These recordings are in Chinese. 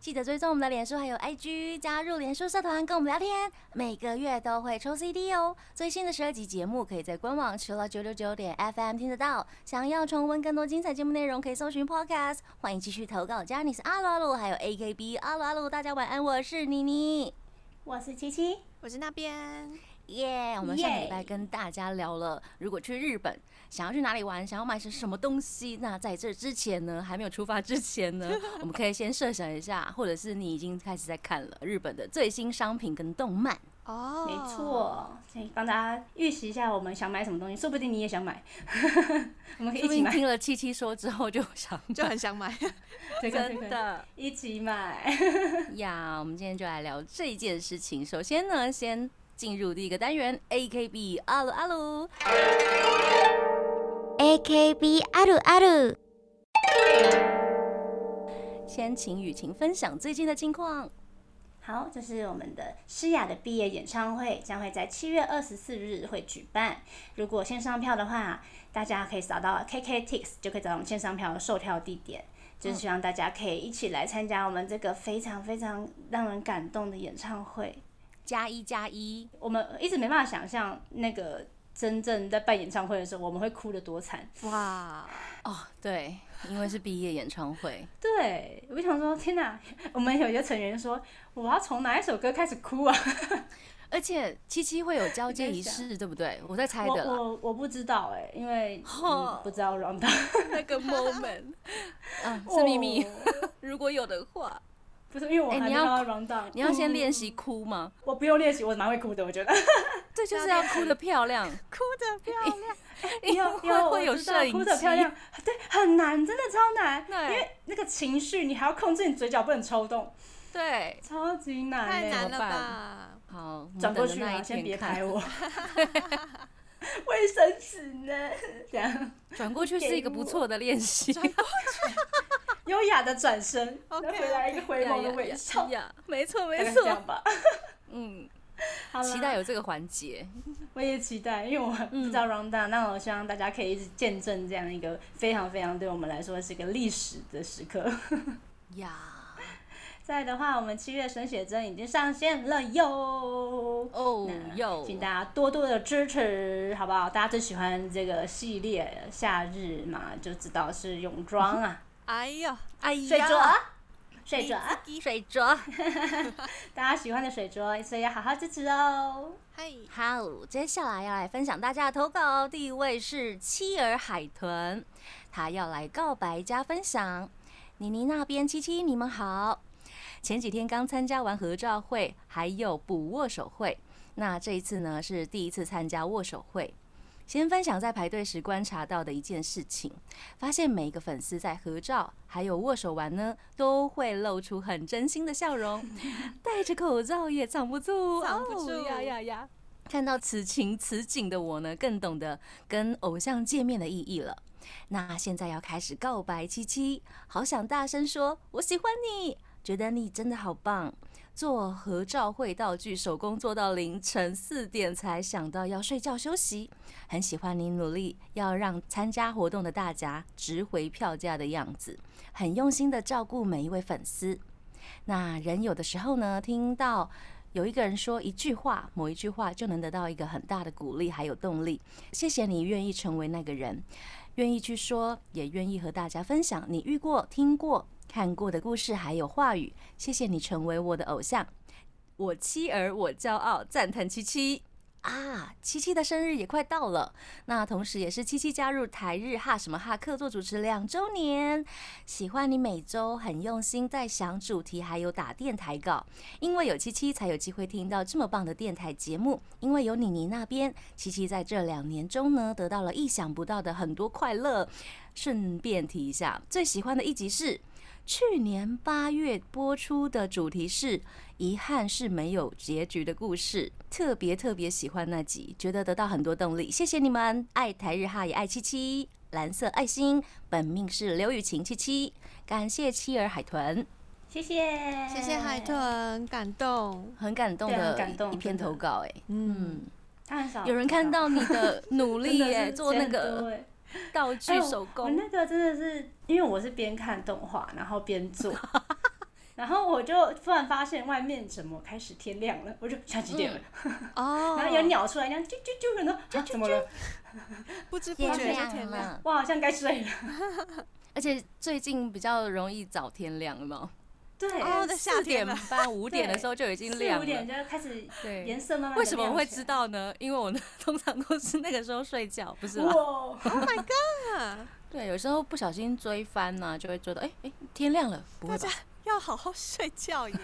记得追踪我们的脸书还有 IG，加入脸书社团跟我们聊天，每个月都会抽 CD 哦。最新的十二集节目可以在官网除了九六九点 FM 听得到。想要重温更多精彩节目内容，可以搜寻 Podcast。欢迎继续投稿，加你是阿鲁阿鲁，还有 AKB 阿鲁阿鲁。大家晚安，我是妮妮，我是七七，我是那边。耶！我们上个礼拜跟大家聊了，如果去日本，想要去哪里玩，想要买些什么东西。那在这之前呢，还没有出发之前呢，我们可以先设想一下，或者是你已经开始在看了日本的最新商品跟动漫。哦，没错，帮大家预习一下我们想买什么东西，说不定你也想买，我们可以一起买。听了七七说之后就想就很想买，真的，一起买呀！我们今天就来聊这件事情。首先呢，先。进入第一个单元，A K B 阿鲁阿鲁，A K B 阿鲁阿鲁。先请雨晴分享最近的近况。好，这是我们的诗雅的毕业演唱会，将会在七月二十四日会举办。如果线上票的话，大家可以扫到 K K Tix 就可以找到我们线上票的售票地点。就是希望大家可以一起来参加我们这个非常非常让人感动的演唱会。加一加一，我们一直没办法想象那个真正在办演唱会的时候，我们会哭得多惨哇！哦，对，因为是毕业演唱会。对，我想说，天哪！我们有一个成员说，我要从哪一首歌开始哭啊？而且七七会有交接仪式，对不对？我在猜的我我不知道哎，因为不知道 round 那个 moment，嗯，是秘密。如果有的话。不是因为我还没到 round down，你要先练习哭吗？我不用练习，我蛮会哭的，我觉得。对，就是要哭的漂亮，哭的漂亮。有会有摄影哭的漂亮，对，很难，真的超难。因为那个情绪，你还要控制你嘴角不能抽动。对，超级难，太难了吧？好，转过去啊，先别拍我。卫生纸呢？这样转过去是一个不错的练习。转过去。优雅的转身，再回来一个回眸的微笑，没错没错，这样吧，嗯，期待有这个环节，我也期待，因为我不知道 round down，那我希望大家可以一直见证这样一个非常非常对我们来说是一个历史的时刻。呀，在的话，我们七月神写真已经上线了哟，哦哟，请大家多多的支持，好不好？大家最喜欢这个系列夏日嘛，就知道是泳装啊。哎呀，哎呀，水镯，水镯，水镯，大家喜欢的水镯，所以要好好支持哦。嗨，好，接下来要来分享大家的投稿，第一位是妻儿海豚，他要来告白加分享。妮妮那边，七七你们好，前几天刚参加完合照会，还有补握手会，那这一次呢是第一次参加握手会。先分享在排队时观察到的一件事情，发现每一个粉丝在合照还有握手完呢，都会露出很真心的笑容，戴着口罩也藏不住，藏不住呀呀呀！看到此情此景的我呢，更懂得跟偶像见面的意义了。那现在要开始告白，七七，好想大声说我喜欢你，觉得你真的好棒。做合照会道具，手工做到凌晨四点才想到要睡觉休息。很喜欢你努力要让参加活动的大家值回票价的样子，很用心的照顾每一位粉丝。那人有的时候呢，听到有一个人说一句话，某一句话就能得到一个很大的鼓励，还有动力。谢谢你愿意成为那个人，愿意去说，也愿意和大家分享你遇过、听过。看过的故事还有话语，谢谢你成为我的偶像，我妻儿我骄傲，赞叹七七啊！七七的生日也快到了，那同时也是七七加入台日哈什么哈客座主持两周年，喜欢你每周很用心在想主题，还有打电台稿，因为有七七才有机会听到这么棒的电台节目，因为有妮妮那边，七七在这两年中呢得到了意想不到的很多快乐。顺便提一下，最喜欢的一集是。去年八月播出的主题是“遗憾是没有结局的故事”，特别特别喜欢那集，觉得得到很多动力。谢谢你们，爱台日哈也爱七七，蓝色爱心，本命是刘雨晴七七，感谢妻儿海豚。谢谢，谢谢海。豚，感动。很感动很的感动一篇投稿哎，嗯，嗯，他很少有人看到你的努力 耶，做那个欸 道具手我工，那个真的是，因为我是边看动画，然后边做，然后我就突然发现外面怎么开始天亮了，我就想几点了，哦，然后有鸟出来，这样啾啾啾，然后啊怎么了？不知不觉就天亮天亮。了，我好像该睡了。而且最近比较容易早天亮了嘛，对，哦在夏四点半五点的时候就已经亮四五点了。就开始对，颜色慢慢为什么我会知？道呢？因为我呢通常都是那个时候睡觉，不是吗？Oh my god！对，有时候不小心追番呢、就会追到，哎、哎、天亮了，不会吧大家？要好好睡觉耶，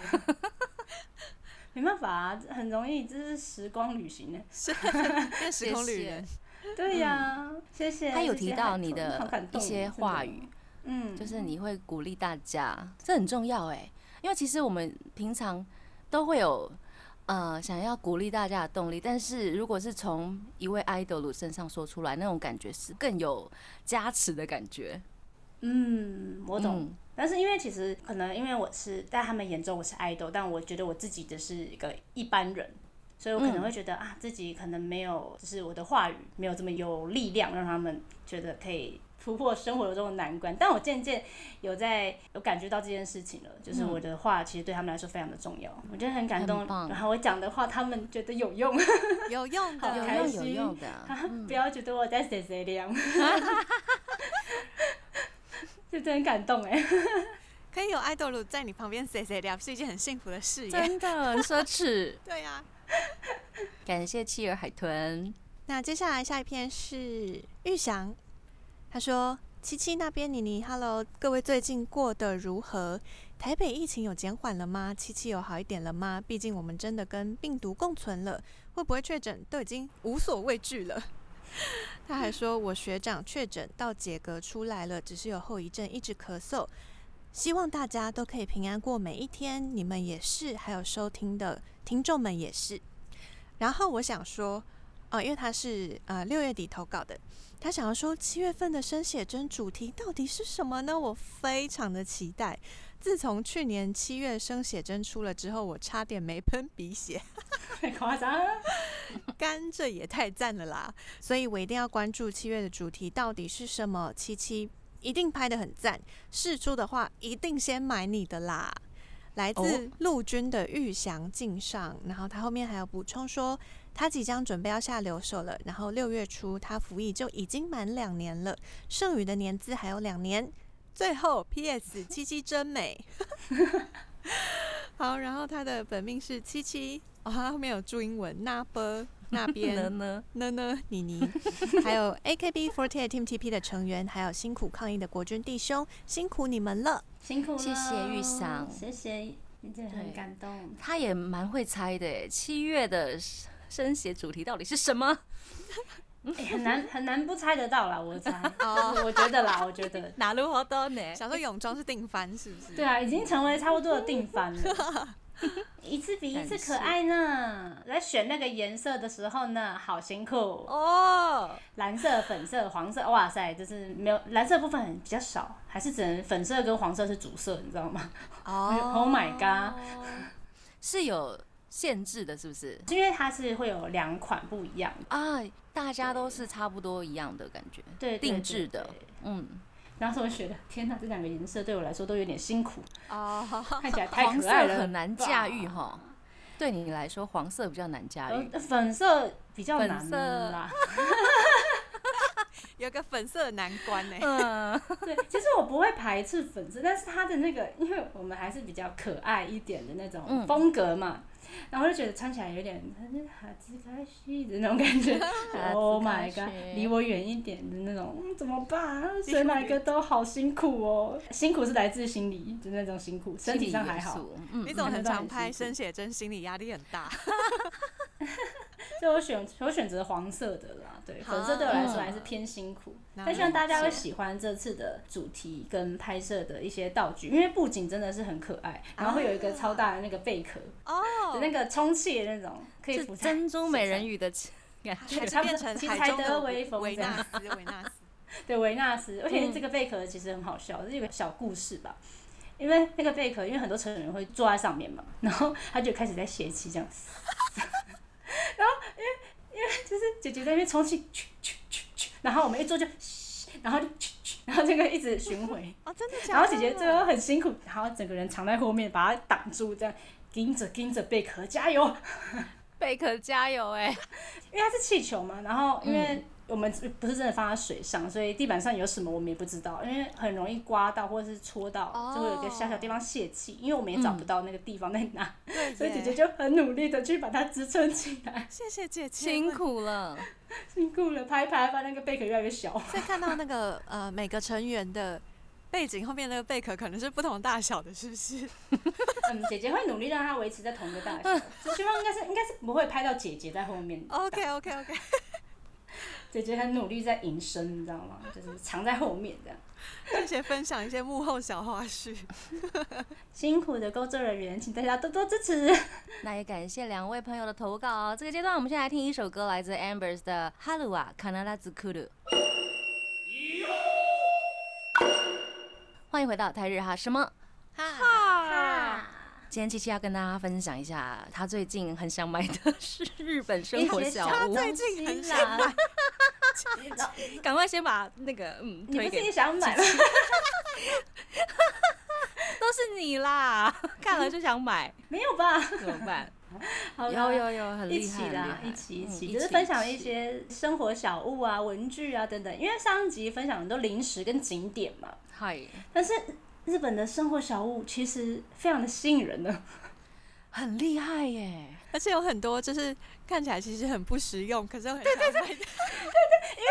没办法啊，很容易，这是时光旅行呢。是 变时空旅人。对呀，谢谢。他有提到你的一些话语，嗯，就是你会鼓励大家，这很重要哎，因为其实我们平常都会有呃想要鼓励大家的动力，但是如果是从一位 idol 身上说出来，那种感觉是更有加持的感觉。嗯，我懂。嗯但是因为其实可能因为我是在他们眼中我是 idol，但我觉得我自己只是一个一般人，所以我可能会觉得、啊自己可能没有，就是我的话语没有这么有力量，让他们觉得可以突破生活中的难关。但我渐渐有在有感觉到这件事情了，就是我的话其实对他们来说非常的重要，我觉得很感动然后我讲的话他们觉得有用，有用好的，有用开心有用的，不要觉得我在谁谁凉，就真的很感动哎。可以有爱豆鲁在你旁边 say say 聊，是一件很幸福的事耶。真的很奢侈。对呀、感谢企鹅海豚，那接下来下一篇是玉祥，他说：“七七那边，妮妮，Hello，各位最近过得如何？台北疫情有减缓了吗？七七有好一点了吗？毕竟我们真的跟病毒共存了，会不会确诊都已经无所畏惧了。”他还说：“我学长确诊到解隔出来了，只是有后遗症，一直咳嗽。希望大家都可以平安过每一天，你们也是，还有收听的听众们也是。”然后我想说，呃，因为他是呃六月底投稿的，他想要说七月份的生写真主题到底是什么呢？我非常的期待。自从去年七月生写真出了之后，我差点没喷鼻血，太夸张了。干这也太赞了啦！所以我一定要关注七月的主题到底是什么。七七一定拍的很赞，试出的话一定先买你的啦。来自哦陆军的玉祥敬上，然后他后面还有补充说，他即将准备要下留守了，然后六月初他服役就已经满两年了，剩余的年资还有两年。最后，P.S. 七七真美。好，然后他的本命是七七，哦，他后面有注英文，那波那边 呢呢，呢呢，妮妮，还有 AKB48 Team TP 的成员，还有辛苦抗疫的国军弟兄，辛苦你们了。辛苦了，谢谢玉祥谢谢，你真的很感动。他也蛮会猜的耶。七月的生写主题到底是什么？欸 很难很难不猜得到啦，我猜，哦就是我觉得啦，我觉得，哪路好多呢？想说泳装是定番是不是？对啊，已经成为差不多的定番了。一次比一次可爱呢。在选那个颜色的时候呢，好辛苦。哦，蓝色、粉色、黄色，哇塞，就是没有蓝色部分比较少，还是只能粉色跟黄色是主色，你知道吗？哦 Oh my god！是有限制的，是不是？因为它是会有两款不一样。的，啊，大家都是差不多一样的感觉，对，定制的。嗯，然后我觉得，天哪，这两个颜色对我来说都有点辛苦，哦，看起来太可爱了，很难驾驭哈。对你来说，黄色比较难驾驭。呃，粉色比较粉难色。啦。有个粉色的难关呢。嗯，对，其实我不会排斥粉色，但是它的那个，因为我们还是比较可爱一点的那种嗯。风格嘛，然后就觉得穿起来有点哈兹卡西的那种感觉。oh my god，离我远一点的那种，嗯，怎么办？选哪个都好辛苦哦，辛苦是来自心理，就那种辛苦，身体上还好。嗯你，怎么很常很拍辛苦生写真，心理压力很大？所以我选我选择黄色的啦，对，粉色对我来说还是偏辛苦，但希望大家会喜欢这次的主题跟拍摄的一些道具，因为布景真的是很可爱，然后会有一个超大的那个贝壳哦的那个充气的那种，可以浮在珍珠美人鱼的 感还觉。差不多变成其实才海中的风维纳斯，维纳斯。对维纳斯，而且嗯这个贝壳其实很好笑，是一个小故事吧。因为那个贝壳，因为很多成人会坐在上面嘛，然后他就开始在泄气这样子，就是姐姐在那边充气，去去去去，然后我们一坐就，然后就去去，然后这个一直巡回，哦，真的假的？然后姐姐最后很辛苦，然后整个人藏在后面把它挡住，这样盯着盯着 贝壳加油，贝壳加油哎、因为它是气球嘛，然后因为我们不是真的放在水上，所以地板上有什么我们也不知道，因为很容易刮到或者是戳到，哦就会有一个小小地方泄气，因为我们也找不到那个地方在哪，对所以姐姐就很努力的去把它支撑起来，谢谢姐姐，辛。苦了。辛苦了，拍一拍把那个贝壳越来越小。所以看到那个呃每个成员的背景后面那个贝壳可能是不同大小的，是不是？嗯，姐姐会努力让它维持在同一个大小，就希望应该是应该是不会拍到姐姐在后面。OK OK OK，姐姐很努力在隐身，你知道吗？就是藏在后面这样。并且分享一些幕后小花絮。辛苦的工作人员，请大家多多支持。那也感谢两位朋友的投稿哦。这个阶段，我们先来听一首歌，来自 Ambers 的《哈鲁瓦卡纳拉兹库鲁》。欢迎回到台日哈什么？哈，今天七七要跟大家分享一下，他最近很想买的是日本生活小屋。他最近很想买，赶快先把那个嗯你不是推给也想买吗？都是你啦，看了就想买，没有吧？怎么办？好有有有，很一厉害，起啦，很厉害一起一嗯起，就是分享一些生活小物啊、文具啊等等。因为上一集分享很多零食跟景点嘛，嗨，但是日本的生活小物其实非常的吸引人呢。很厉害耶！而且有很多就是看起来其实很不实用，可是又很想买的。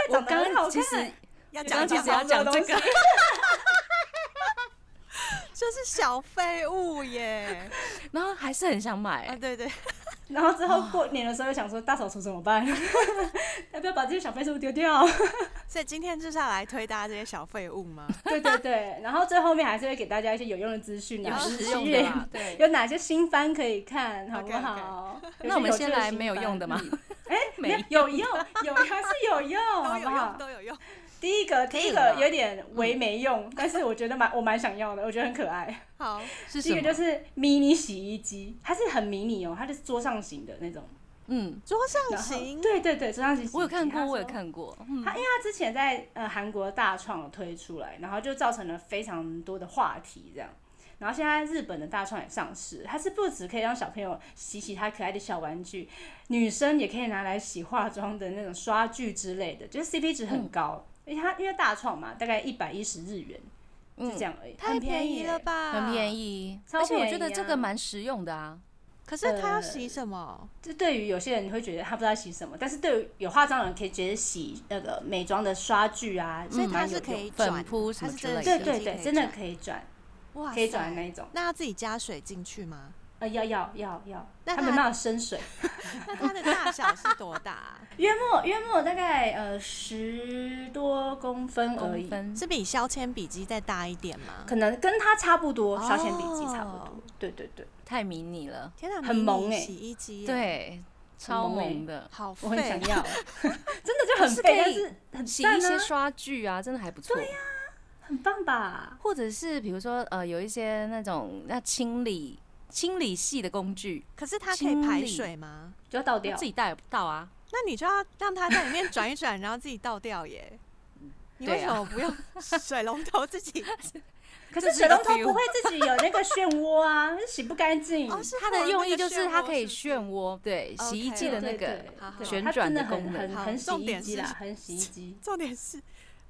我长得刚刚其实要讲其实要讲讲这个，就 是小废物耶。然后还是很想买啊，，对对，然后之后过年的时候又想说大扫除怎么办？要不要把这些小废物丢掉？所以今天就是要来推大家这些小废物吗？对对对，然后最后面还是会给大家一些有用的资讯有啊，实用的啦，对。有哪些新番可以看，好不好？有那我们先来没有用的吗？哎没有用有还是有用，都好不好有用，？都有用。第一个第一可以了个有点为没用，但是我觉得蛮我蛮想要的，我觉得很可爱。好，第一？个就是迷你洗衣机，它是很迷你哦，它是桌上型的那种。嗯，桌上型，对对对，桌上型。我有看过，我有看过。嗯它因为它之前在呃韩国大创有推出来，然后就造成了非常多的话题这样。然后现在日本的大创也上市，它是不止可以让小朋友洗洗他可爱的小玩具，女生也可以拿来洗化妆的那种刷具之类的，就是 CP 值很高。而且它因为大创嘛，大概一百一十日元，就这样而已，太很便宜了？吧？很便。宜，超而且我觉得这啊个蛮实用的啊。可是他要洗什么？这对于有些人你会觉得他不知道洗什么，但是对于有化妆的人可以觉得洗那个美妆的刷具啊，所以它是可以转粉扑什它是么之类的对对对，真的可以转，哇可以转的那一种。那要自己加水进去吗？呃，要要要要，那它它没办法生水。那它的大小是多大啊？约莫约莫大概呃十多公分而已，是比削铅笔机再大一点吗？可能跟它差不多，哦削铅笔机差不多。对对对，太迷你了，天哪，很萌欸洗衣机耶，对，超萌的。好我很想。要，真的就很是可废，但以是很洗一些刷具啊，真的还不错。很棒吧？或者是比如说呃，有一些那种要清理清理系的工具，可是它可以排水吗？就要倒掉自。己带不倒啊。那你就要让它在里面转一转，然后自己倒掉耶。你为什么不用水龙头自己？可是水龙头不会自己有那个漩涡啊，洗不干净。哦，是它的用意就是它可以漩涡，对，洗衣机的那个旋转的功很很能，好很洗衣机啦，很洗衣机。重点是，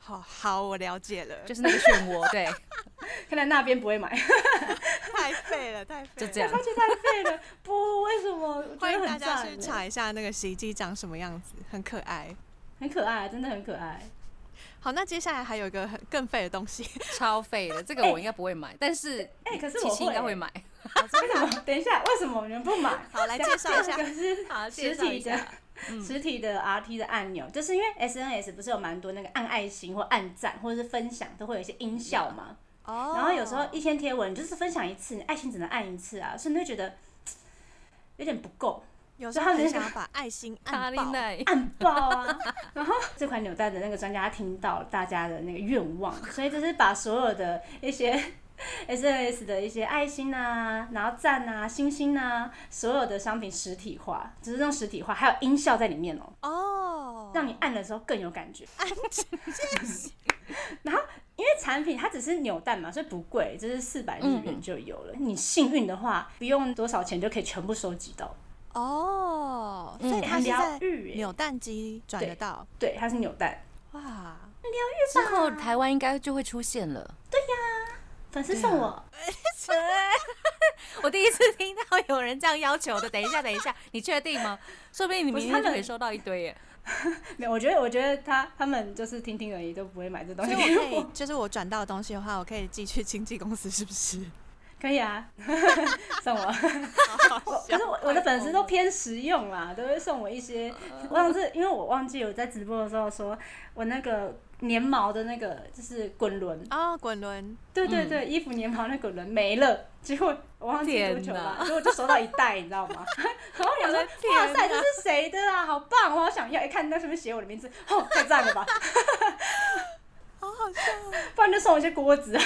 好好，我了解了，就是那个漩涡，对，看来那边不会买，太废了，太废了。就这样超。级太废了。不，为什么？欢迎大家去，查一下那个洗衣机长什么样子，很可爱。很可爱，真的很可爱。好，那接下来还有一个很更废的东西，超废的，这个我应该不会买，但是哎，可是琪我应该会买。为什么？等一下，为什么你们不买？好来介绍一下这个是好实体的，实体的 RT 的按钮，就是因为 SNS 不是有蛮多那个按爱心或按赞或者是分享都会有一些音效嘛，哦。然后有时候一天贴文就是分享一次，你爱心只能按一次啊，所以你会觉得 有点不够，有时候很想要把爱心卡按爆，按爆啊！然后这款扭蛋的那个专家听到大家的那个愿望，所以就是把所有的一些 SNS 的一些爱心啊，然后赞啊、星星啊，所有的商品实体化，只是用实体化，还有音效在里面哦、哦，让你按的时候更有感觉。然后因为产品它只是扭蛋嘛，所以不贵，就是四百日元就有了。你幸运的话，不用多少钱就可以全部收集到，哦，所以它是在。扭蛋机转得到，对，它是扭蛋。哇疗愈，之后台湾应该就会出现了。粉丝送我，我第一次听到有人这样要求的。等一下，等一下，你确定吗？说不定你明天就可以收到一堆耶。没有，我觉得我觉得他他们就是听听而已，都不会买这东西给以我可以。就是我转到的东西的话，我可以寄去经纪公司，是不是？可以啊，送我。可是我我的粉丝都偏实用啦，都会送我一些。我上次因为我忘记我在直播的时候说，我那个粘毛的那个就是滚轮，啊，滚轮，对对对，衣服粘毛那滚轮没了，结果我忘记多久了，天结果就收到一袋，你知道吗？然 后我想说，哇塞，这是谁的啊？好棒，我好想要！一看那上面写我的名字，哦，太赞了吧！好好笑。哦，不然就送我一些锅子啊。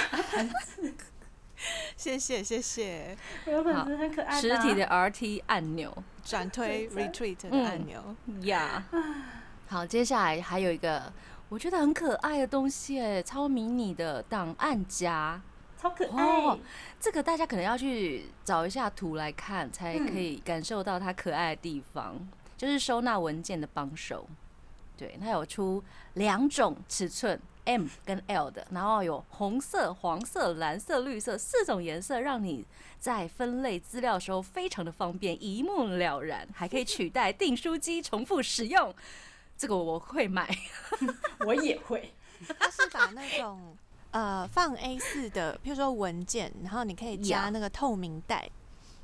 谢谢谢谢，我的粉丝很可爱、啊，实体的 RT 按钮。转推 retweet 的嗯按钮，呀。好，接下来还有一个我觉得很可爱的东西，哎，超迷你的档案夹。超可爱。哦这个大家可能要去找一下图来看，才可以感受到它可爱的地方，就是收纳文件的帮手。对，它有出两种尺寸，M 跟 L 的，然后有红色、黄色、蓝色、绿色四种颜色，让你在分类资料的时候非常的方便，一目了然，还可以取代订书机重复使用。这个我会买，我也会。它是把那种呃放 A 四的，譬如说文件，然后你可以加那个透明袋。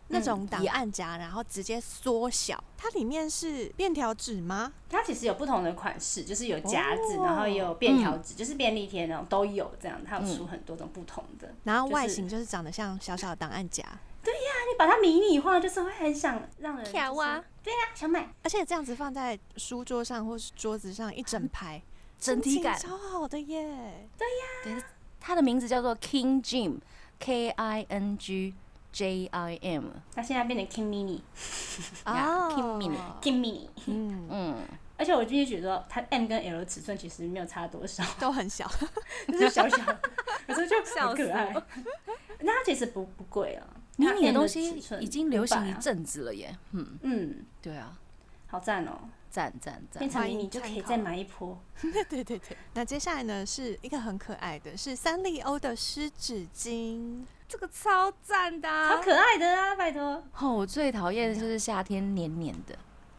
那种档案夹，然后直接缩小，它里面是便条纸吗？它其实有不同的款式，就是有夹子，哦然后也有便条纸，就是便利贴那种都有这样。它有出很多种不同的。然后外形就是长得像小小的档案夹，那你把它迷你化，就是会很想让人就是跳啊对呀、想买。而且这样子放在书桌上或是桌子上一整排，整体感超好的耶！对呀它的名字叫做 King Jim，K I N G J I M。它现在变成 King Mini，King 呀，King Mini Mini。嗯，嗯，而且我必须觉得它 M 跟 L 的尺寸其实没有差多少，都很小，就是小小的，可是就笑死很可爱。那它其实不不贵啊，迷你的东西已经流行500啊一阵子了耶。嗯，嗯，对啊，好赞哦！赞赞赞变。成迷你就可以再买一波。对 对对对。那接下来呢是一个很可爱的，是三丽鸥的湿纸巾，这个超赞的啊好可爱的啊，拜托，哦，我最讨厌的就是夏天黏黏的，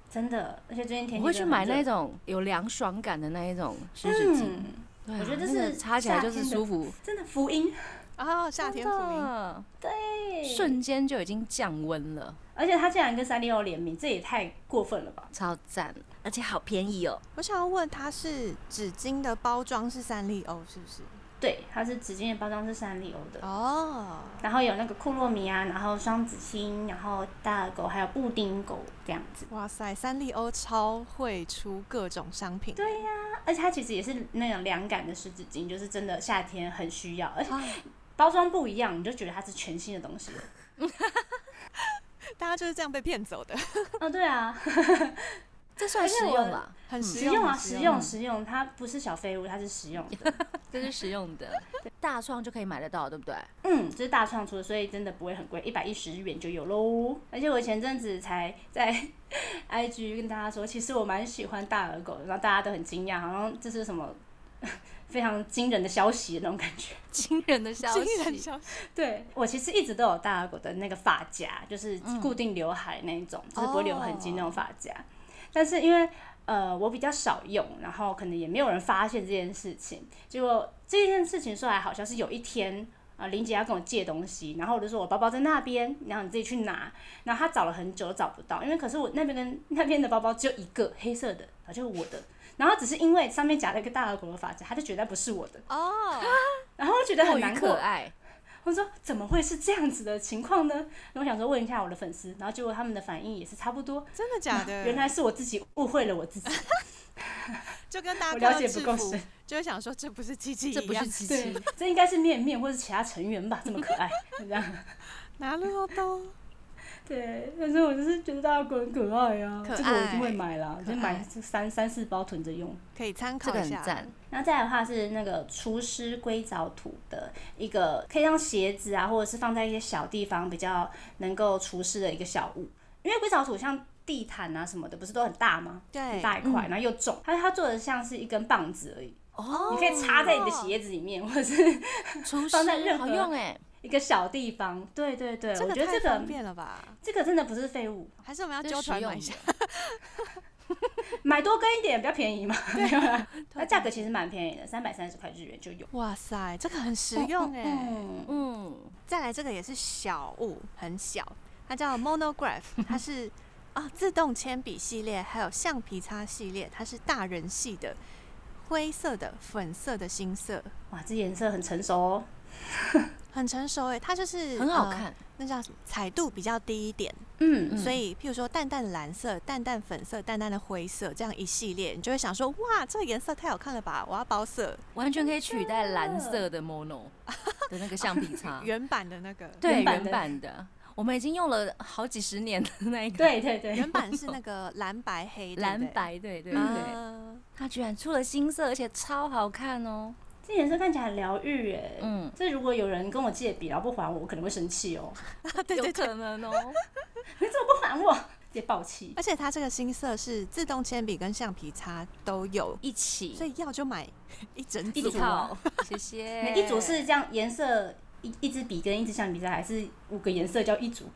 真的，而且最近天气我会去买那种，有凉爽感的那一种湿纸巾。嗯，对啊我觉得这那个是擦起来就是舒服，真的福音，哦，夏天福音，音，对，瞬间就已经降温了，而且它竟然跟三丽鸥联名，这也太过分了吧？超赞，而且好便宜哦。我想要问，它是纸巾的包装是三丽鸥是不是？对，它是纸巾的包装是三丽鸥的，哦，然后有那个库洛米啊，然后双子星，然后大耳狗，还有布丁狗这样子。哇塞，三丽鸥超会出各种商品，对呀、而且它其实也是那种凉感的湿纸巾，就是真的夏天很需要，而且啊包装不一样，你就觉得它是全新的东西了。大家就是这样被骗走的，哦，对啊，这算实用吧？很实用啊，实用实用，它不是小废物，它是实用的。这是实用的，大创就可以买得到，对不对？嗯，这是大创出的，所以真的不会很贵，一百一十日元就有喽。而且我前阵子才在 IG 跟大家说，其实我蛮喜欢大耳狗的，然后大家都很惊讶，好像这是什么非常惊人的消息的那种感觉。惊人的消惊人息，消息，对我其实一直都有大耳狗的那个发夹，就是嗯固定刘海那一种，就是不会留痕迹那种发夹。但是因为呃我比较少用，然后可能也没有人发现这件事情。结果这件事情说来好像是有一天。啊，林姐要跟我借东西，然后我就说我包包在那边，然后你自己去拿。然后她找了很久都找不到，因为可是我那边跟那边的包包只有一个黑色的，然后就是我的。然后只是因为上面夹了一个大耳狗的发夹，他就觉得不是我的，哦，然后我觉得很难过可。爱。我说怎么会是这样子的情况呢？然后我想说问一下我的粉丝，然后结果他们的反应也是差不多。真的假的？原来是我自己误会了我自己。就跟大我家我了解不够深，就会想说这不是七七一样这不是，七对七，，这应该是面面或是其他成员吧，这么可爱，这样。哪路都对，但是我就是觉得大家很可爱啊，可这个我一定爱会买啦，可就买爱三三四包囤着用。可以参考一下。很赞。然后再来的话是那个厨师硅藻土的一个，可以让鞋子啊，或者是放在一些小地方比较能够除湿的一个小物。因为硅藻土像地毯啊什么的，不是都很大吗？很，大一块，然后又重，它它做的像是一根棒子而已，哦你可以插在你的鞋子里面，或者是厨 放在任何好用哎，一个小地方。对对对，这个我觉得这个太方便了吧？这个真的不是废物，还是我们要这揪是实用的团买一下？买多跟一点比较便宜嘛，没有啦。那价格其实蛮便宜的，三百三十块日元就有。哇塞，这个很实用哎。嗯，嗯，再来这个也是小物，很小，它叫 Monograph，它是 啊自动铅笔系列，还有橡皮擦系列，它是大人系的，灰色的、粉色的新色，哇，这颜色很成熟哦。很成熟哎，它就是呃很好看。那叫什么？彩度比较低一点，嗯嗯所以譬如说淡淡的蓝色、淡淡粉色、淡淡的灰色这样一系列，你就会想说哇，这个颜色太好看了吧，我要包色，完全可以取代蓝色的 mono 的那个橡皮擦，原版的那个。对原版的我们已经用了好几十年的那一个对对对，原版是 那个蓝白黑，蓝白，对对对，啊它居然出了新色，而且超好看哦。这颜色看起来很疗愈耶。嗯，这如果有人跟我借笔，然后不还我，我可能会生气哦。有对对对，可能哦。你怎么不还我？直接爆气。而且它这个新色是自动铅笔跟橡皮擦都有，一起所以要就买一整一组组啊套，谢谢。每一组是这样颜色。一一支笔跟一支橡皮擦，还是五个颜色叫一组？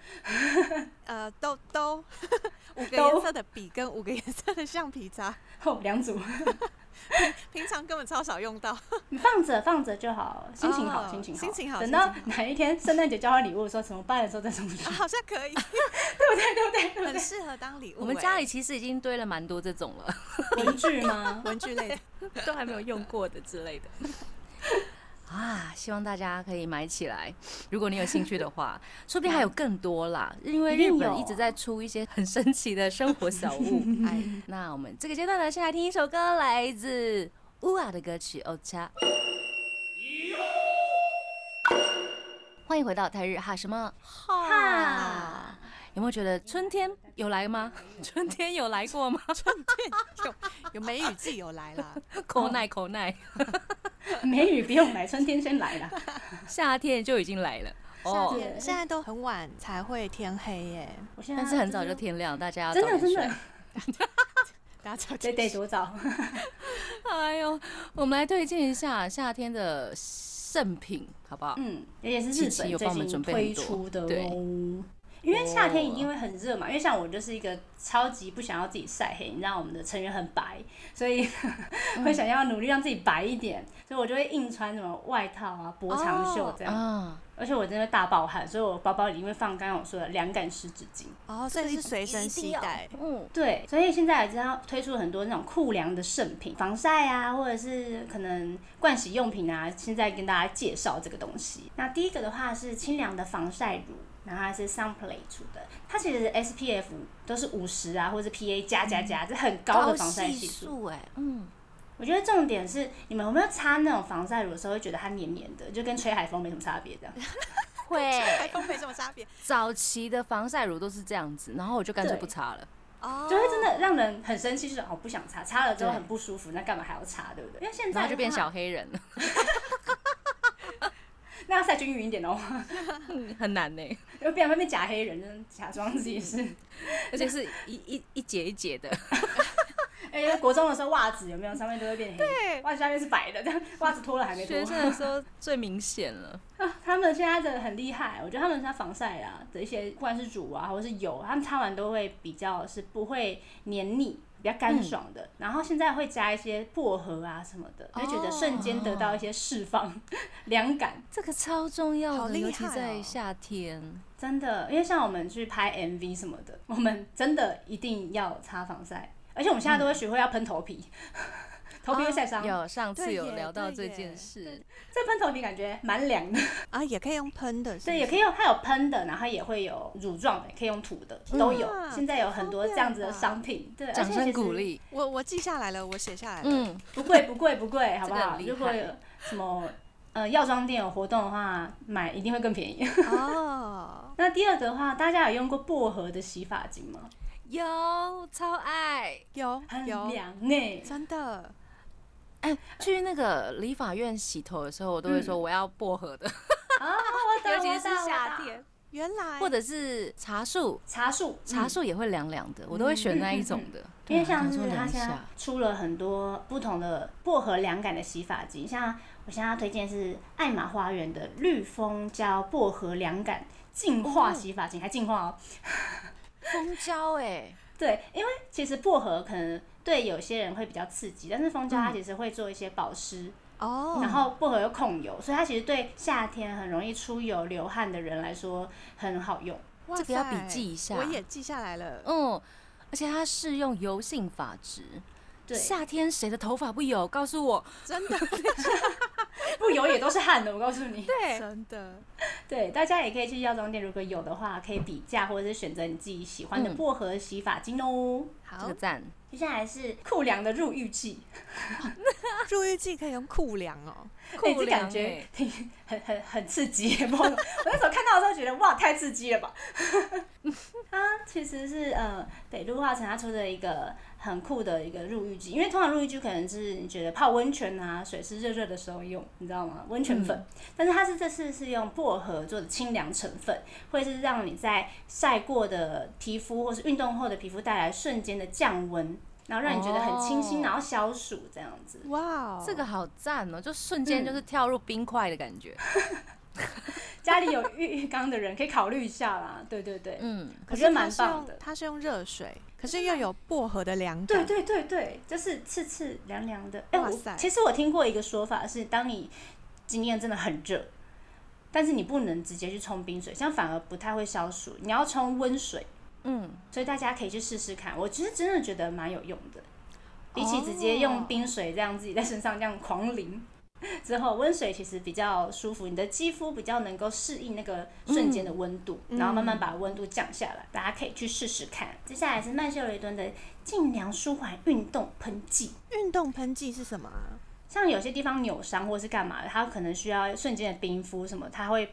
呃，都都五个都颜色的笔跟五个颜色的橡皮擦，哦，两组。平常根本超少用到。你放着放着就好，心情好，哦心情好，心情好等到哪一天圣诞节交换礼物的时候，怎么办的时候再送出去。啊好像可以，对不对？对不对？对不很对？适合当礼物欸。我们家里其实已经堆了蛮多这种了，文具吗？文具类的，都还没有用过的之类的。啊，希望大家可以买起来。如果你有兴趣的话，说不定还有更多啦。因为日本一直在出一些很神奇的生活小物。哎，那我们这个阶段呢，先来听一首歌，来自乌啊的歌曲《o c h 欢迎回到台日哈什么哈？有没有觉得春天有来吗？春天有来过吗？春天有有梅雨季有来了，口耐口耐，梅雨不用来，春天先来了。夏天就已经来了夏。天现在都很晚才会天黑耶，我现在但是很早就天亮，大家要真的真早点睡的。大家早得得多早？哎呦，我们来推荐一下夏天的圣品，好不好？嗯，也是日琪琪有帮我们本最近推出的对哦。因为夏天一定会很热嘛，因为像我就是一个超级不想要自己晒黑，你知道我们的成员很白，所以 会想要努力让自己白一点，所以我就会硬穿什么外套啊、薄长袖这样，啊，而且我真的大爆汗，所以我包包里面放刚刚我说的凉感湿纸巾。哦，所以是随身携带。嗯，对，所以现在也知道推出了很多那种酷凉的圣品，防晒啊，或者是可能盥洗用品啊，现在跟大家介绍这个东西。那第一个的话是清凉的防晒乳，然后它是 Sunplay 出的，它其实 SPF 都是五十啊，或者是 PA 加加加，这很高的防晒系系数。数哎，嗯，我觉得重点是你们有没有擦那种防晒乳的时候，会觉得它黏黏的，就跟吹海风没什么差别这样。会，吹海。风没什么差别早期的防晒乳都是这样子，然后我就干脆不擦了。哦，就会真的让人很生气，就是哦不想擦，擦了之后很不舒服，那干嘛还要擦，对不对？因为现在然后就变小黑人了，那要晒均匀一点哦，很难呢，又变会变假黑人，就是假装自己是。而且是一一一节一节的。哎、国中的时候袜子有没有上面都会变黑，对袜子下面是白的，但袜子脱了还没脱学。生的时候最明显了，他们现在的很厉害，我觉得他们现在防晒啊的一些，不管是乳啊或者是油，他们擦完都会比较是不会黏腻。比较干爽的，然后现在会加一些薄荷啊什么的，就觉得瞬间得到一些释放、凉感。这个超重要的，好厉尤其在夏天。真的，因为像我们去拍 MV 什么的，我们真的一定要擦防晒，而且我们现在都会学会要喷头皮，头皮会晒伤。有上次有聊到这件事，这喷头皮感觉蛮凉的，啊，也可以用喷的，对，也可以用，它有喷的，然后也会有乳状的，也可以用涂的，都有。哇现在有很多这样子的商品，对，而掌声鼓励。我我记下来了，我写下来了。嗯，不贵不贵不贵，好不好？如果有什么呃药妆店有活动的话，买一定会更便宜。哦，那第二个的话，大家有用过薄荷的洗发精吗？有超爱。有很有，凉哎、真的哎，去那个理发院洗头的时候，我都会说我要薄荷的，啊，我懂，尤其是夏。天，原来或者是茶树，茶树，嗯茶树也会凉凉的，我都会选那一种的。因为像是它现在出了很多不同的薄荷凉感的洗发精，像我现在要推荐是爱玛花园的绿蜂胶薄荷凉感净化洗发精，还净化哦。蜂胶哎，对，因为其实薄荷可能对有些人会比较刺激，但是蜂胶它嗯其实会做一些保湿，哦，然后薄荷又控油，所以它其实对夏天很容易出油流汗的人来说很好用。哇这个要笔塞记一下我也记下来了。嗯，而且它适用油性发质。对，夏天谁的头发不油？告诉我。真的，不油也都是汗的，我告诉你。对，真的，对，大家也可以去药妆店，如果有的话，可以比价或者是选择你自己喜欢的嗯薄荷洗发精哦。好这个，赞。接下来是酷凉的入浴剂，入浴剂可以用酷凉哦。哎、酷这凉感觉欸挺很很很刺激我那时候看到的时候觉得哇，太刺激了吧！它其实是呃北陆化成它出的一个很酷的一个入浴剂，因为通常入浴剂可能是你觉得泡温泉啊，水是热热的时候用，你知道吗？温泉粉，但是它是这次是用薄荷做的清凉成分，会是让你在晒过的皮肤或是运动后的皮肤带来瞬间的降温。然后让你觉得很清新，哦然后消暑这样子。哇哦，这个好赞哦，就瞬间就是跳入冰块的感觉。家里有浴浴缸的人可以考虑一下啦。对对对，嗯，我觉得蛮可是蛮棒的。它是用热水，可是又有薄荷的凉感。对对对对，就是刺刺凉凉的。哎、我其实我听过一个说法是，当你今天真的很热，但是你不能直接去冲冰水，这样反而不太会消暑。你要冲温水，嗯，所以大家可以去试试看。我其实真的觉得蛮有用的，比起直接用冰水这样自己在身上这样狂淋。之后温水其实比较舒服，你的肌肤比较能够适应那个瞬间的温度，嗯然后慢慢把温度降下来。大家可以去试试看。接下来是曼秀雷敦的净凉舒缓运动喷剂。运动喷剂是什么啊？像有些地方扭伤或是干嘛的，它可能需要瞬间的冰敷什么，它会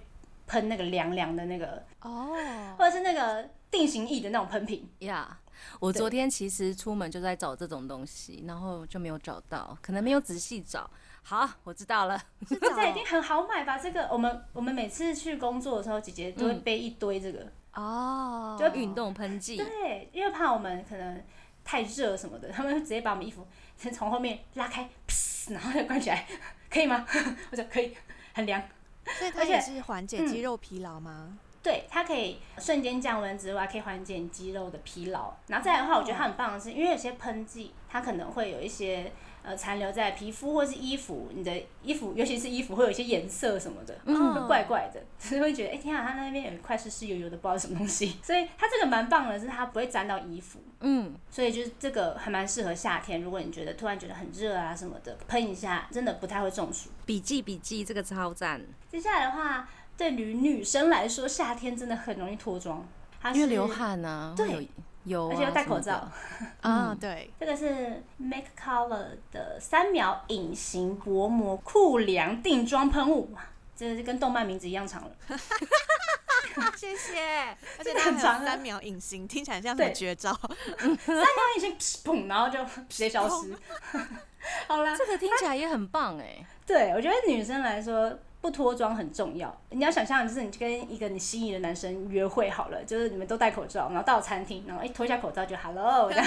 喷那个凉凉的那个，哦，或者是那个定型液的那种喷瓶。呀、我昨天其实出门就在找这种东西，然后就没有找到，可能没有仔细找。好，我知道了。是这找一定很好买吧？这个我们我们每次去工作的时候，姐姐都会背一堆这个。哦，就运动喷剂，对，因为怕我们可能太热什么的，他们会直接把我们衣服先从后面拉开，噗然后就关起来，可以吗？我说可以，很凉。所以它而且也是缓解肌嗯肉疲劳吗？对，它可以瞬间降温之外，可以缓解肌肉的疲劳。然后再来的话，我觉得它很棒的是，因为有些喷剂它可能会有一些呃残留在皮肤或是衣服，你的衣服尤其是衣服会有一些颜色什么的，嗯会怪怪的，所以会觉得哎、天啊，它那边有一块湿湿油油的，不知道什么东西。所以它这个蛮棒的，是它不会沾到衣服。嗯，所以就是这个还蛮适合夏天，如果你觉得突然觉得很热啊什么的，喷一下真的不太会中暑。笔记笔记，这个超赞，接下来的话，对于女生来说，夏天真的很容易脱妆，它因为流，汗啊，对会有、啊，而且要戴口罩。。啊，嗯对，这个是 Make Color 的三秒隐形薄膜酷凉定妆喷雾，哇，这是跟动漫名字一样长了。谢谢。而且这个它很长啊三秒隐形，听起来像什么绝招？三秒隐形，砰，然后就直接消失。好啦，这个听起来也很棒哎，对，我觉得女生来说不脱妆很重要。你要想象，就是你跟一个你心仪的男生约会好了，就是你们都戴口罩，然后到餐厅，然后一脱下口罩就 hello，这样。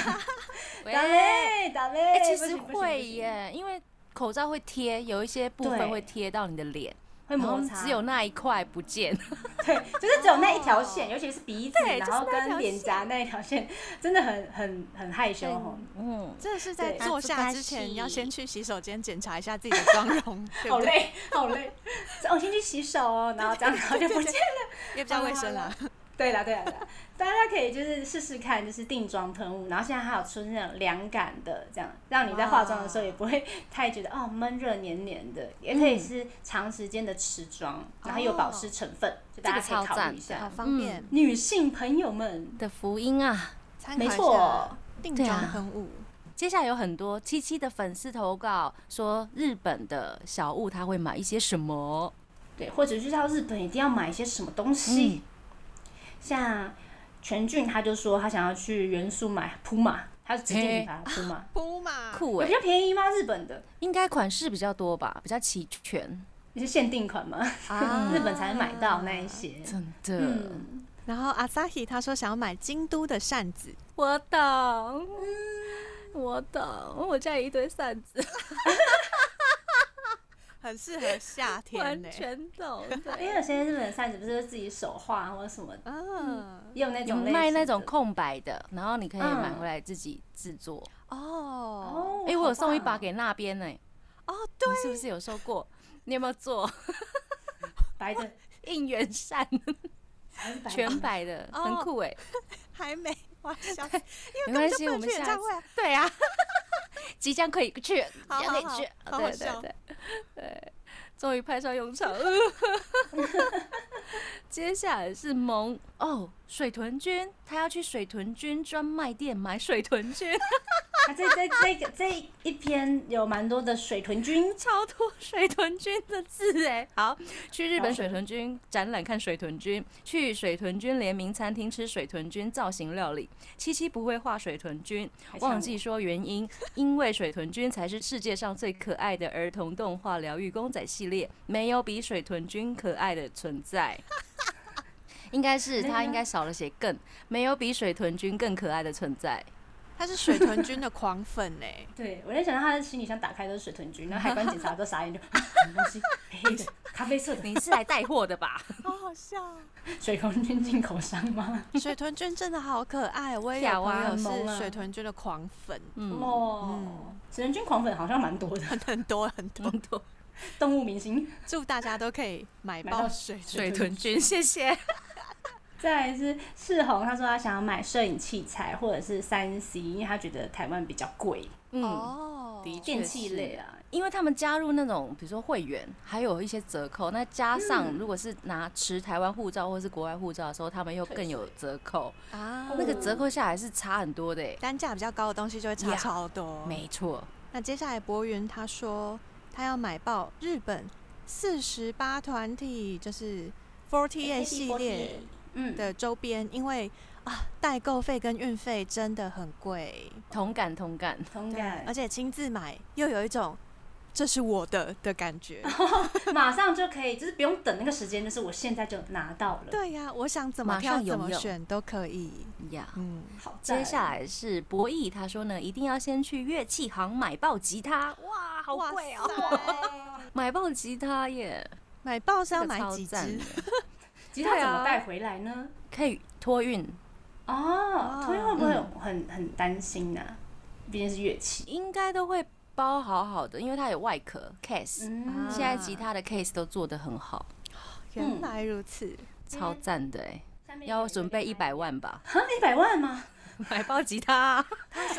喂。打嘞打嘞。哎、其实会耶，因为口罩会贴，有一些部分对。会贴到你的脸，会摩擦，只有那一块不见。对，就是只有那一条线，尤其是鼻子，然后跟脸颊那一条线，真的很很很害羞哦。嗯，这是在坐下之前要先去洗手间检查一下自己的 妆容，对不对？好累，好累。我先去洗手哦，然后这样，然后就不见了。也比较卫生啦。对啦对啦对啦，大家可以就是试试看，就是定妆喷雾，然后现在还有出那种凉感的，这样让你在化妆的时候也不会太觉得哦闷热黏黏的，也可以是长时间的持妆，然后有保湿成分，就大家可以考虑一好下。方便，女性朋友们，的福音啊！没错，定妆喷雾。接下来有很多七七的粉丝投稿说，日本的小物他会买一些什么？对，或者是到日本一定要买一些什么东西，像全俊他就说他想要去元素买铺马，他是直接品牌铺马，铺马，酷哎、比较便宜吗？日本的？应该款式比较多吧，比较齐全，你是限定款吗？啊。日本才能买到那一些。真的。嗯，然后 Asahi 他说想要买京都的扇子，我懂，我懂，我家有一堆扇子，很适合夏天完呢。全懂。因为对，有些日本的扇子不是自己手画或者什么的，嗯，也有那有种卖那种空白的，然后你可以买嗯回来自己制作。哦哦。哎、我有送一把给那边呢，哦，你对，是不是有收过？你有没有做 白的，应援扇？全白的，哦很酷哎。还没，我要笑死，没关系，根本就不能我们下次去演唱会啊对啊，即将可以去，即好好好将可以去，对对对。对，终于派上用场了。接下来是萌哦，水豚君，他要去水豚君专卖店买水豚君，啊这这这个这一篇有蛮多的水豚君，超多水豚君的字哎。好，去日本水豚君展览看水豚君，去水豚君联名餐厅吃水豚君造型料理。七七不会画水豚君，忘记说原因，因为水豚君才是世界上最可爱的儿童动画疗愈公仔系列，没有比水豚君可爱的存在。应该是他应该少了写更，没有比水豚君更可爱的存在。他是水豚君的狂粉呢。对我在想到他的行李箱打开都是水豚君，然后 海关检查都傻眼，就 啊什么东西，黑的、咖啡色的，你是来带货的吧？好好笑，水豚君进口商吗？水豚君真的好可爱，我也有啊朋友是水豚君的狂粉，嗯，哦，水豚君狂粉好像蛮多的，很多很多，很多动物明星。祝大家都可以买爆水豚水豚君，谢谢。再来是世宏，他说他想要买摄影器材或者是三 C，因为他觉得台湾比较贵，嗯，哦，的确电器类啊。因为他们加入那种比如说会员，还有一些折扣，那加嗯。上如果是拿持台湾护照或是国外护照的时候，他们又更有折扣，啊，那个折扣下来是差很多的诶。单价比较高的东西就会差呀超多。没错，那接下来博云他说他要买爆日本四十八团体，就是 Forty Eight 系列嗯，的周边，因为啊代购费跟运费真的很贵，同感同感。同感。而，且亲自买又有一种这是我的的感觉。马上就可以，就是不用等那个时间，就是我现在就拿到了。对呀、我想怎么马上挑怎拥有。么选都可以。呀、嗯，好赞，接下来是博弈，他说呢，一定要先去乐器行买爆吉他，哇，好贵哦、哇塞。买爆吉他耶，买爆是要这个买几支？超赞的 吉他怎么带回来呢？可以托运，哦，托运会不会嗯。很很担心呢？毕竟是乐器。应该都会包好好的，因为它有外壳 case，、嗯。现在吉他的 case 都做得很好，原来如此。超赞的哎，要准备一百万吧，啊，一百万吗？买爆吉他，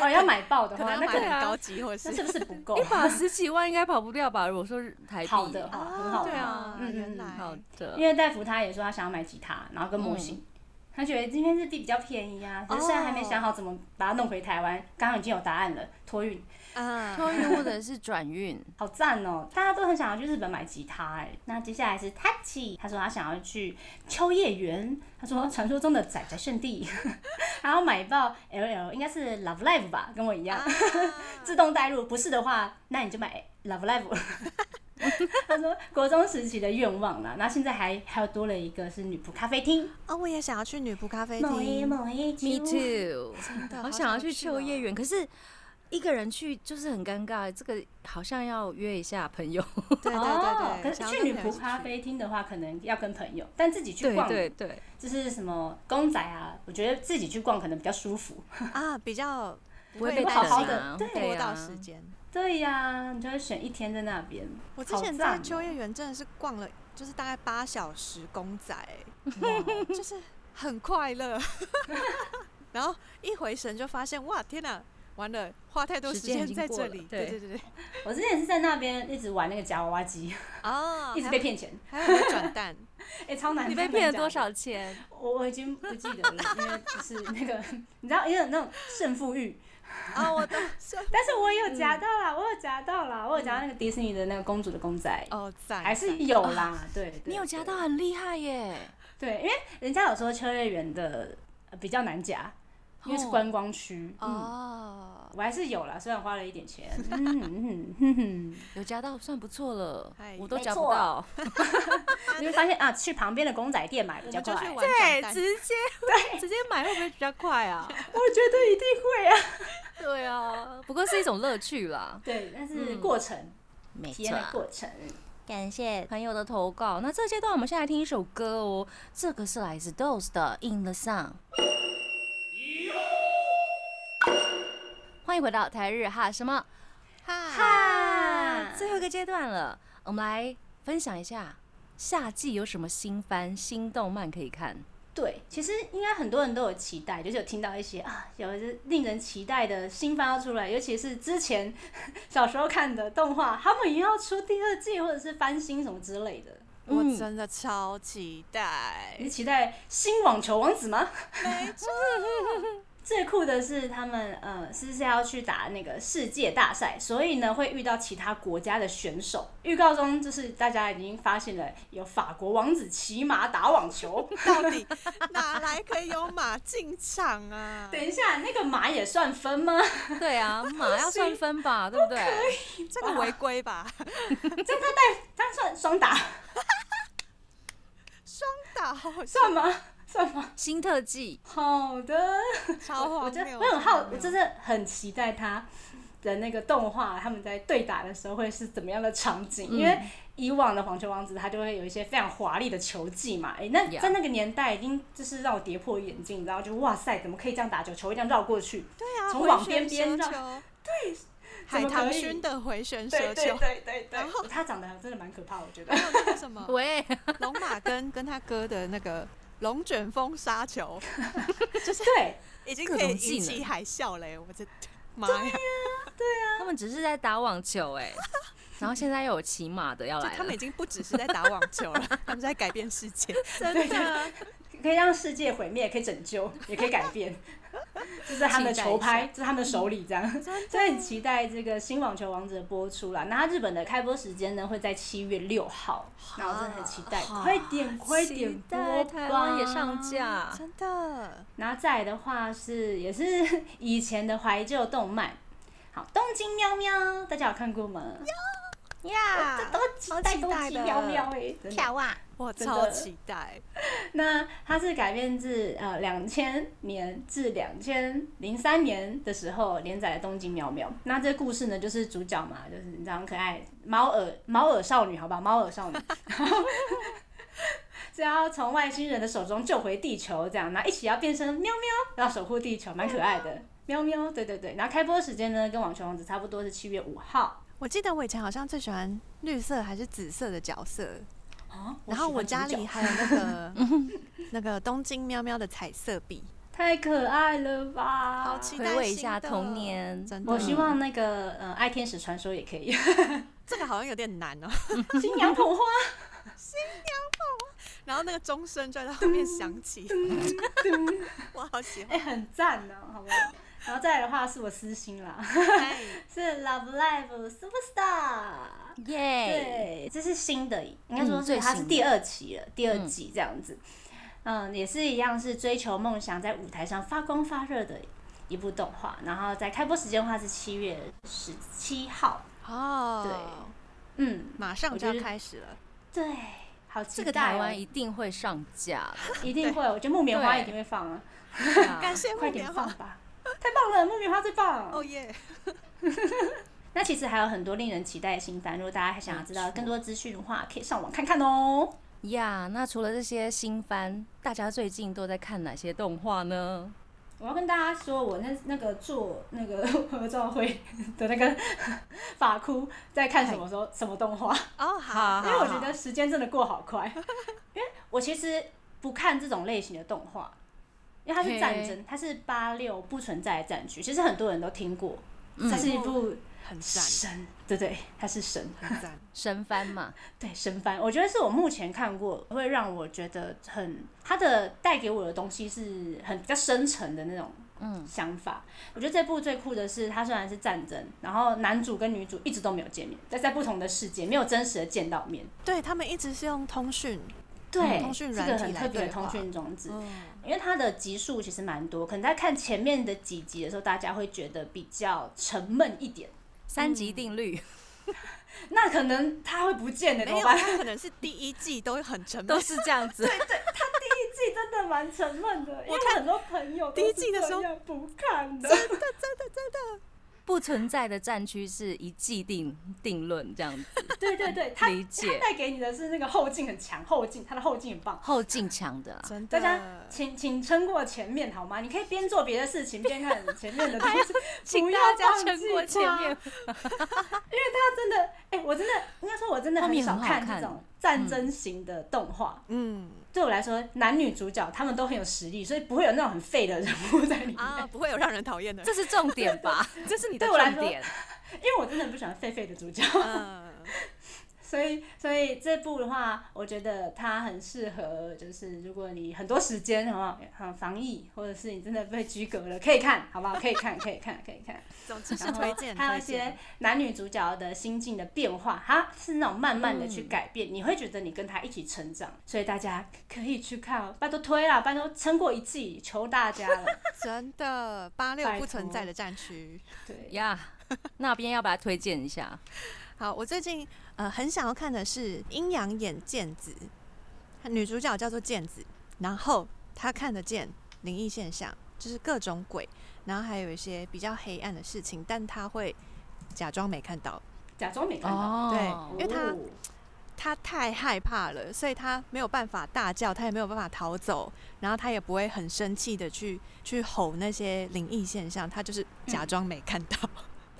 哦，要买爆的话，可能那可能很高级，或那是是不是不够一？把十几万应该跑不掉吧？如果说台币，好的话，很好。对啊，嗯嗯原来好的因，为戴福他也说他想要买吉他，然后跟模型。他觉得今天日币比较便宜啊，可是现在还没想好怎么把它弄回台湾。刚刚已经有答案了，托运，啊，托运或者是转运，好赞哦！大家都很想要去日本买吉他哎。那接下来是 Tachi，他说他想要去秋叶原，他说传说中的仔仔圣地，还要买爆 LL，应该是 Love Live 吧，跟我一样，自动带入。不是的话，那你就买 Love Live。他说国中时期的愿望啦，那现在还还有多了一个是女仆咖啡厅，哦，我也想要去女仆咖啡厅，Me too，真的好想要去哦。秋叶原，可是一个人去就是很尴尬，这个好像要约一下朋友。对对哦对对，可是去女仆咖啡厅的话，可能要跟朋友，但自己去逛，对对，就是什么公仔啊，我觉得自己去逛可能比较舒服。啊，比较不会被好好的对拖到啊时间。对呀、你就会选一天在那边。我之前在秋叶原真的是逛了，就是大概八小时公仔，就是很快乐。然后一回神就发现，哇，天哪，完了，花太多时时间在这里。对对对我之前是在那边一直玩那个夹娃娃机，哦 一直被骗钱，还有转蛋？哎、超难。你被？骗了多少钱？我我已经不记得了，因为就是那个，你知道，因为那种胜负欲。啊，我的是 但是我有夹到啦，我有夹到啦，我有夹到那个迪士尼的那个公主的公仔，哦，在还是有啦。对，你有夹到很厉害耶！对，因为人家有说秋叶原的呃比较难夹，因为是哦观光区。嗯，哦，我还是有啦，虽然花了一点钱。有夹到算不错了哎，我都夹不到。你会发现啊，去旁边的公仔店买比较快。我们就去我玩转蛋。直接 对直接买会不会比较快啊？我觉得一定会啊。对啊，不过是一种乐趣啦。对，但是嗯过程，没体验的过程。感谢朋友的投稿。那这阶段我们先来听一首歌哦，这个是来自 Dose 的《In the Sun》。欢迎回到台日哈什么哈，哈最后一个阶段了，我们来分享一下夏季有什么新番、新动漫可以看。对，其实应该很多人都有期待，就是有听到一些啊，有的令人期待的新番要出来，尤其是之前 小时候看的动画，他们也要出第二季或者是翻新什么之类的。嗯我真的超期待你。期待新网球王子吗？没错，最酷的是他们呃是是要去打那个世界大赛，所以呢会遇到其他国家的选手。预告中就是大家已经发现了有法国王子骑马打网球。到底哪来可以有马进场啊？等一下，那个马也算分吗？对啊，马要算分吧，对不对？这个违规吧？这他算双打 双打算吗？算吗？新特技，好的。超我真荒谬！我很好，我真的很期待他的那个动画，他们在对打的时候会是怎么样的场景？嗯因为以往的网球王子他就会有一些非常华丽的球技嘛，哎、那在那个年代已经就是让我跌破眼镜，你知道，就哇塞，怎么可以这样打球？球一定要绕过去？对啊，从网边边绕，对，海棠勋的回旋蛇对对球，对对对然后，他长得真的蛮可怕，我觉得。还有那个什么 喂，龙马跟跟他哥的那个龙卷风沙球，就是对，已经可以引起海啸嘞！我的妈呀！对啊他们只是在打网球哎，然后现在又有骑马的要来他们已经不只是在打网球了，他们在改变世界。真的可以让世界毁灭，可以拯救，也可以改变。这是他们的球拍，这是他们的手里这样。所以很期待这个新网球王子的播出啦。那它日本的开播时间呢会在七月六号，那我真的很期待，好快点快点播待吧！台湾也上架。真的，然后再来的话是也是 以前的怀旧动漫，好，东京喵喵，大家有看过吗？呀这都期待东京喵喵哎、真的啊！我真的超期待。那它是改编自呃两千年至两千零三年的时候连载的《东京喵喵》。那这故事呢，就是主角嘛，就是你知道很可爱猫耳猫耳少女，好吧，猫耳少女。是要从外星人的手中救回地球，这样，那一起要变成喵喵，要守护地球，蛮可爱的。喵喵，对对对。然后开播时间呢，跟网球王子差不多是七月五号。我记得我以前好像最喜欢绿色还是紫色的角色，哦，然后我家里还有那个 那个东京喵喵的彩色笔，太可爱了吧！好期待回味一下童年真的。我希望那个呃，爱天使传说也可以。这个好像有点难哦。新娘捧花，新娘捧花然后那个钟声就在后面响起，我好喜欢哎、欢。很赞呢、好不好？然后再来的话是我私心啦，哎 是 Love Live Superstar。耶！对，这是新的，应该说是它是第二期了，第二季这样子。嗯，也是一样是追求梦想，在舞台上发光发热的一部动画。然后在开播时间的话是七月十七号。哦，对嗯，马上就要开始了。对，好期这个。台湾一定会上架 一定会，我觉得木棉花一定会放啊，感谢 快木棉花，点放吧，太棒了，木棉花最棒。哦耶！那其实还有很多令人期待的新番，如果大家还想要知道更多资讯的话，可以上网看看哦。呀那除了这些新番，大家最近都在看哪些动画呢？我要跟大家说，我那那个做那个 合照会的那个 法哭在看什么时候什么动画，哦，好好，因为我觉得时间真的过好快。因为我其实不看这种类型的动画，因为它是战争，它是八六不存在的战区，其实很多人都听过，嗯。它是一部很赞，神，对对，它是神，很赞。神番嘛，对神番，我觉得是我目前看过会让我觉得很，它的带给我的东西是很比较深沉的那种嗯，想法。我觉得这部最酷的是，它虽然是战争，然后男主跟女主一直都没有见面，在在不同的世界，没有真实的见到面。对他们一直是用通讯，对，通讯软体来个很特别的对通讯装置。嗯，因为它的集数其实蛮多，可能在看前面的几集的时候，大家会觉得比较沉闷一点。三级定律 那可能它会不见的，怎没有，么办？他可能是第一季都很沉 都，是这样子。对对，他第一季真的蛮沉闷的，因为我很多朋友第一季的时候不看的，真的真的真的。不存在的战区是一既定定论这样子，对 对对，他 理解它带给你的是那个后劲很强，后劲他的后劲很棒。后劲强的啦。真大家的。请请撑过前面好吗？你可以边做别的事情边看前面的东西，请不要大家撑过前面，因为。他真的，哎、我真的应该说，我真的很少看看这种战争型的动画。嗯对我来说，男女主角他们都很有实力，所以不会有那种很废的人物在里面。啊，不会有让人讨厌的。这是重点吧？这是你的对我来说重点。因为我真的很不喜欢废废的主角，嗯，所以所以这部的话，我觉得它很适合，就是如果你很多时间，好不好？很防疫，或者是你真的被居隔了，可以看，好不好？可以看，可以看，可以看。总之是推荐，还有一些。男女主角的心境的变化，它是那种慢慢的去改变，你会觉得你跟他一起成长，所以大家可以去看哦，拜托推啦，拜托撑过一季，求大家了。真的，八六拜不存在的战区。对，呀，那边要不要推荐一下？好，我最近呃很想要看的是《阴阳眼剑子》，女主角叫做剑子，然后她看得见灵异现象，就是各种鬼，然后还有一些比较黑暗的事情，但她会假装没看到。假装没看到。哦对因为她哦她太害怕了，所以她没有办法大叫，她也没有办法逃走，然后她也不会很生气的去去吼那些灵异现象，她就是假装没看到。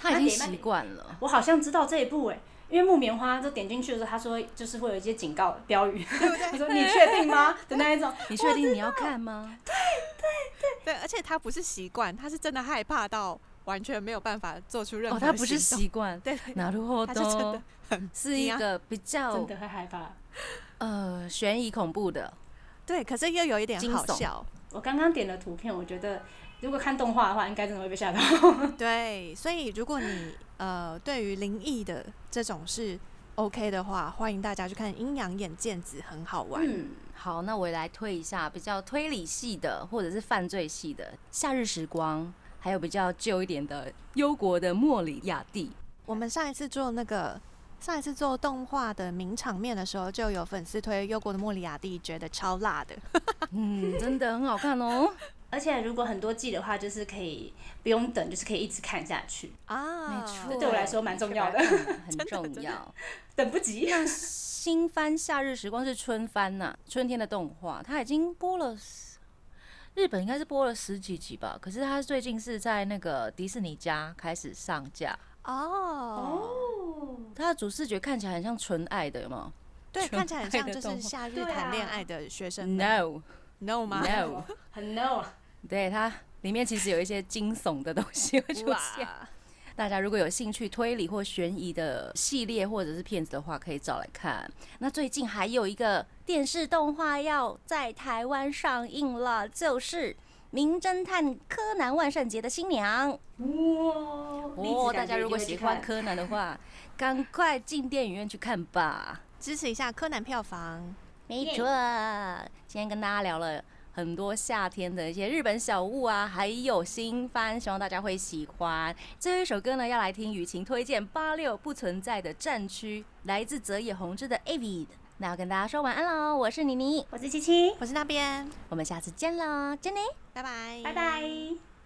他已经习惯了。我好像知道这一部哎、因为木棉花就点进去的时候，他说就是会有一些警告标语，对不对他说你确定吗的那一种。你确定你要看吗？对，而且她不是习惯，她是真的害怕到完全没有办法做出任何哦，行动。他不是习惯。对，对なるほ她是真的ど，很是一惊讶个比较真的会害怕。呃悬疑恐怖的。对，可是又有一点惊悚好笑。我刚刚点了图片，我觉得 如果看动画的话，应该真的会被吓到。对，所以如果你呃对于灵异的这种是 OK 的话，欢迎大家去看《阴阳眼剑子》，很好玩。嗯，好，那我也来推一下比较推理系的，或者是犯罪系的《夏日时光》，还有比较旧一点的《忧国的莫里亚蒂》。我们上一次做那个上一次做动画的名场面的时候，就有粉丝推《忧国的莫里亚蒂》，觉得超辣的。嗯，真的很好看哦。而且如果很多季的话，就是可以不用等，就是可以一直看下去，啊，没错，对我来说蛮重要的嗯很 重要。等不及。那新番《夏日时光》是春番呐、春天的动画，它已经播了，日本应该是播了十几集吧。可是它最近是在那个迪士尼家开始上架，哦，哦，它的主视觉看起来很像纯爱的，有没有对，看起来很像就是夏日谈恋爱的学生们。？No No 吗？No，很 no 啊。对它里面其实有一些惊悚的东西会出现。大家如果有兴趣推理或悬疑的系列或者是片子的话，可以找来看。那最近还有一个电视动画要在台湾上映了，就是《名侦探柯南：万圣节的新娘》哇！哦。大家如果喜欢柯南的话，赶快进电影院去看吧。支持一下柯南票房。没错，今天跟大家聊了很多夏天的一些日本小物啊，还有新番，希望大家会喜欢。最后一首歌呢，要来听雨晴推荐八六不存在的战区，来自泽野弘之的 Avid。那要跟大家说晚安喽，我是妮妮，我是七七，我是那边，我们下次见喽，珍妮。拜拜，拜拜。